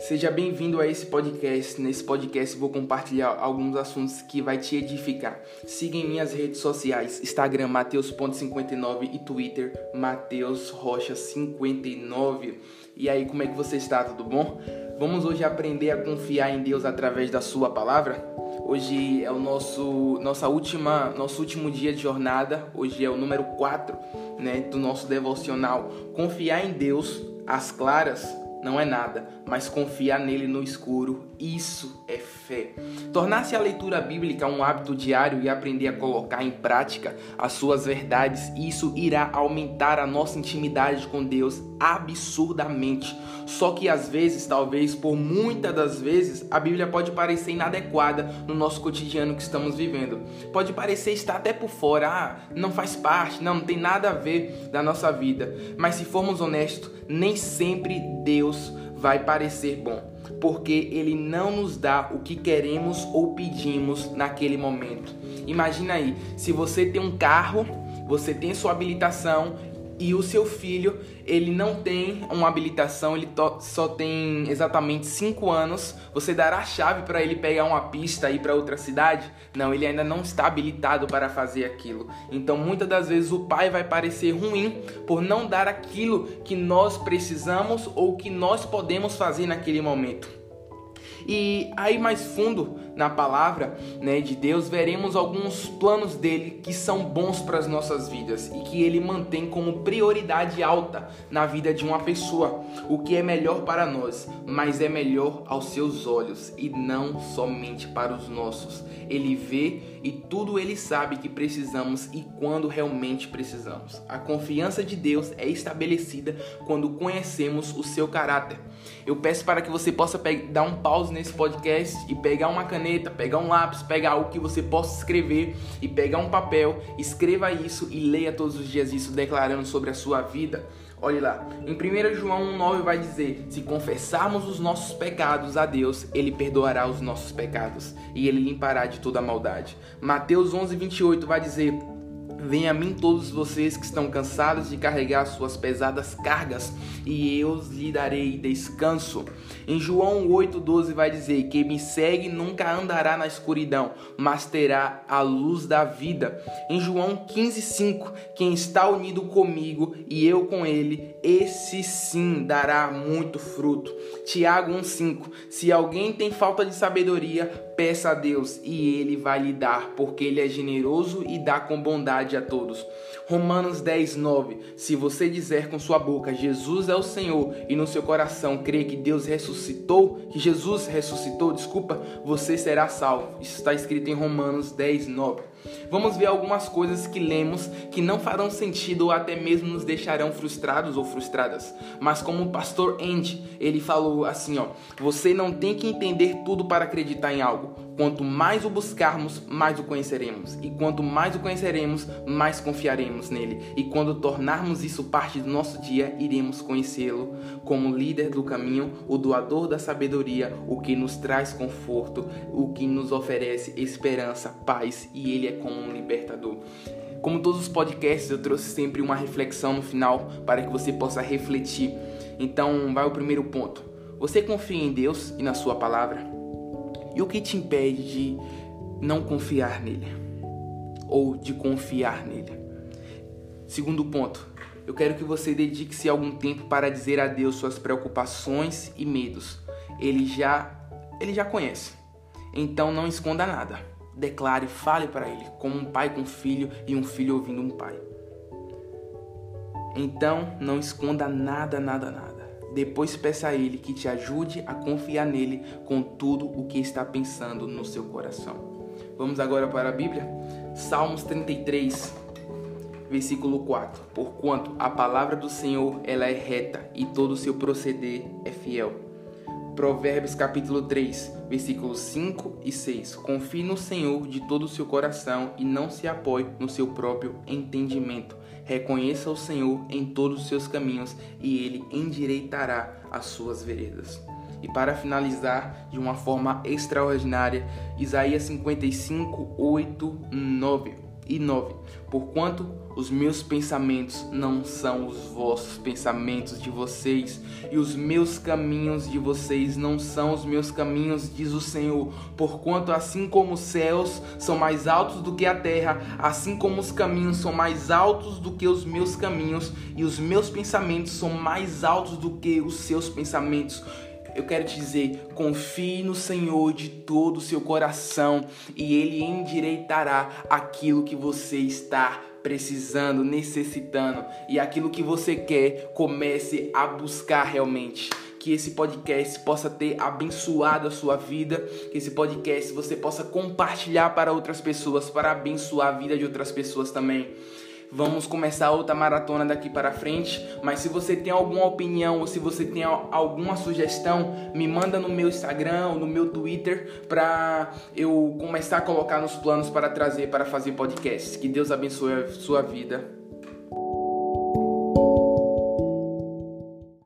Seja bem-vindo a esse podcast. Nesse podcast vou compartilhar alguns assuntos que vai te edificar. Siga em minhas redes sociais, Instagram Mateus.59 e Twitter Mateus Rocha 59. E aí, como é que você está? Tudo bom? Vamos hoje aprender a confiar em Deus através da sua palavra? Hoje é o nosso nossa última nosso último dia de jornada. Hoje é o número 4, né, do nosso devocional. Confiar em Deus às claras não é nada, mas confiar nele no escuro, isso é fé. Tornar-se a leitura bíblica um hábito diário e aprender a colocar em prática as suas verdades, isso irá aumentar a nossa intimidade com Deus absurdamente. Só que às vezes, talvez por muitas das vezes, a Bíblia pode parecer inadequada no nosso cotidiano que estamos vivendo. Pode parecer estar até por fora, ah, não faz parte, não, não tem nada a ver da nossa vida. Mas se formos honestos, nem sempre Deus vai parecer bom, porque ele não nos dá o que queremos ou pedimos naquele momento. Imagina aí, se você tem um carro, você tem sua habilitação e o seu filho ele não tem uma habilitação, ele só tem exatamente 5 anos, você dará a chave para ele pegar uma pista e ir para outra cidade? Não, ele ainda não está habilitado para fazer aquilo. Então muitas das vezes o pai vai parecer ruim por não dar aquilo que nós precisamos ou que nós podemos fazer naquele momento. E aí mais fundo na palavra né, de Deus, veremos alguns planos dele que são bons para as nossas vidas e que ele mantém como prioridade alta na vida de uma pessoa. O que é melhor para nós, mas é melhor aos seus olhos e não somente para os nossos. Ele vê e tudo ele sabe que precisamos e quando realmente precisamos. A confiança de Deus é estabelecida quando conhecemos o seu caráter. Eu peço para que você possa dar um pause nesse podcast e pegar uma caneta, pegar um lápis, pegar algo que você possa escrever e pegar um papel, escreva isso e leia todos os dias isso declarando sobre a sua vida. Olhe lá, em 1 João 1,9 vai dizer: Se confessarmos os nossos pecados a Deus, Ele perdoará os nossos pecados e Ele limpará de toda a maldade. Mateus 11,28 vai dizer: Venha a mim todos vocês que estão cansados de carregar suas pesadas cargas, e eu lhe darei descanso. Em João 8,12 vai dizer: Que me segue nunca andará na escuridão, mas terá a luz da vida. Em João 15,5: Quem está unido comigo e eu com ele, esse sim dará muito fruto. Tiago 1,5: Se alguém tem falta de sabedoria, peça a Deus e ele vai lhe dar, porque ele é generoso e dá com bondade a todos. Romanos 10, 9. Se você dizer com sua boca Jesus é o Senhor e no seu coração crer que Deus ressuscitou, que Jesus ressuscitou, desculpa, você será salvo. Isso está escrito em Romanos 10, 9. Vamos ver algumas coisas que lemos que não farão sentido ou até mesmo nos deixarão frustrados ou frustradas. Mas como o pastor Andy, ele falou assim, ó: "Você não tem que entender tudo para acreditar em algo. Quanto mais o buscarmos, mais o conheceremos. E quanto mais o conheceremos, mais confiaremos nele. E quando tornarmos isso parte do nosso dia, iremos conhecê-lo como líder do caminho, o doador da sabedoria, o que nos traz conforto, o que nos oferece esperança, paz e ele é como um libertador. Como todos os podcasts, eu trouxe sempre uma reflexão no final para que você possa refletir. Então, vai o primeiro ponto. Você confia em Deus e na sua palavra? E o que te impede de não confiar nele? Ou de confiar nele? Segundo ponto, eu quero que você dedique-se algum tempo para dizer a Deus suas preocupações e medos. Ele já ele já conhece. Então não esconda nada declare, fale para ele, como um pai com um filho e um filho ouvindo um pai. Então, não esconda nada, nada, nada. Depois peça a ele que te ajude a confiar nele com tudo o que está pensando no seu coração. Vamos agora para a Bíblia? Salmos 33, versículo 4. Porquanto a palavra do Senhor ela é reta e todo o seu proceder é fiel. Provérbios capítulo 3, versículos 5 e 6. Confie no Senhor de todo o seu coração e não se apoie no seu próprio entendimento. Reconheça o Senhor em todos os seus caminhos e ele endireitará as suas veredas. E para finalizar de uma forma extraordinária, Isaías 55, 8, 9. E 9. Porquanto os meus pensamentos não são os vossos pensamentos de vocês, e os meus caminhos de vocês não são os meus caminhos, diz o Senhor. Porquanto assim como os céus são mais altos do que a terra, assim como os caminhos são mais altos do que os meus caminhos, e os meus pensamentos são mais altos do que os seus pensamentos eu quero te dizer, confie no Senhor de todo o seu coração e Ele endireitará aquilo que você está precisando, necessitando e aquilo que você quer, comece a buscar realmente. Que esse podcast possa ter abençoado a sua vida, que esse podcast você possa compartilhar para outras pessoas, para abençoar a vida de outras pessoas também. Vamos começar outra maratona daqui para frente. Mas se você tem alguma opinião ou se você tem alguma sugestão, me manda no meu Instagram ou no meu Twitter para eu começar a colocar nos planos para trazer para fazer podcasts. Que Deus abençoe a sua vida.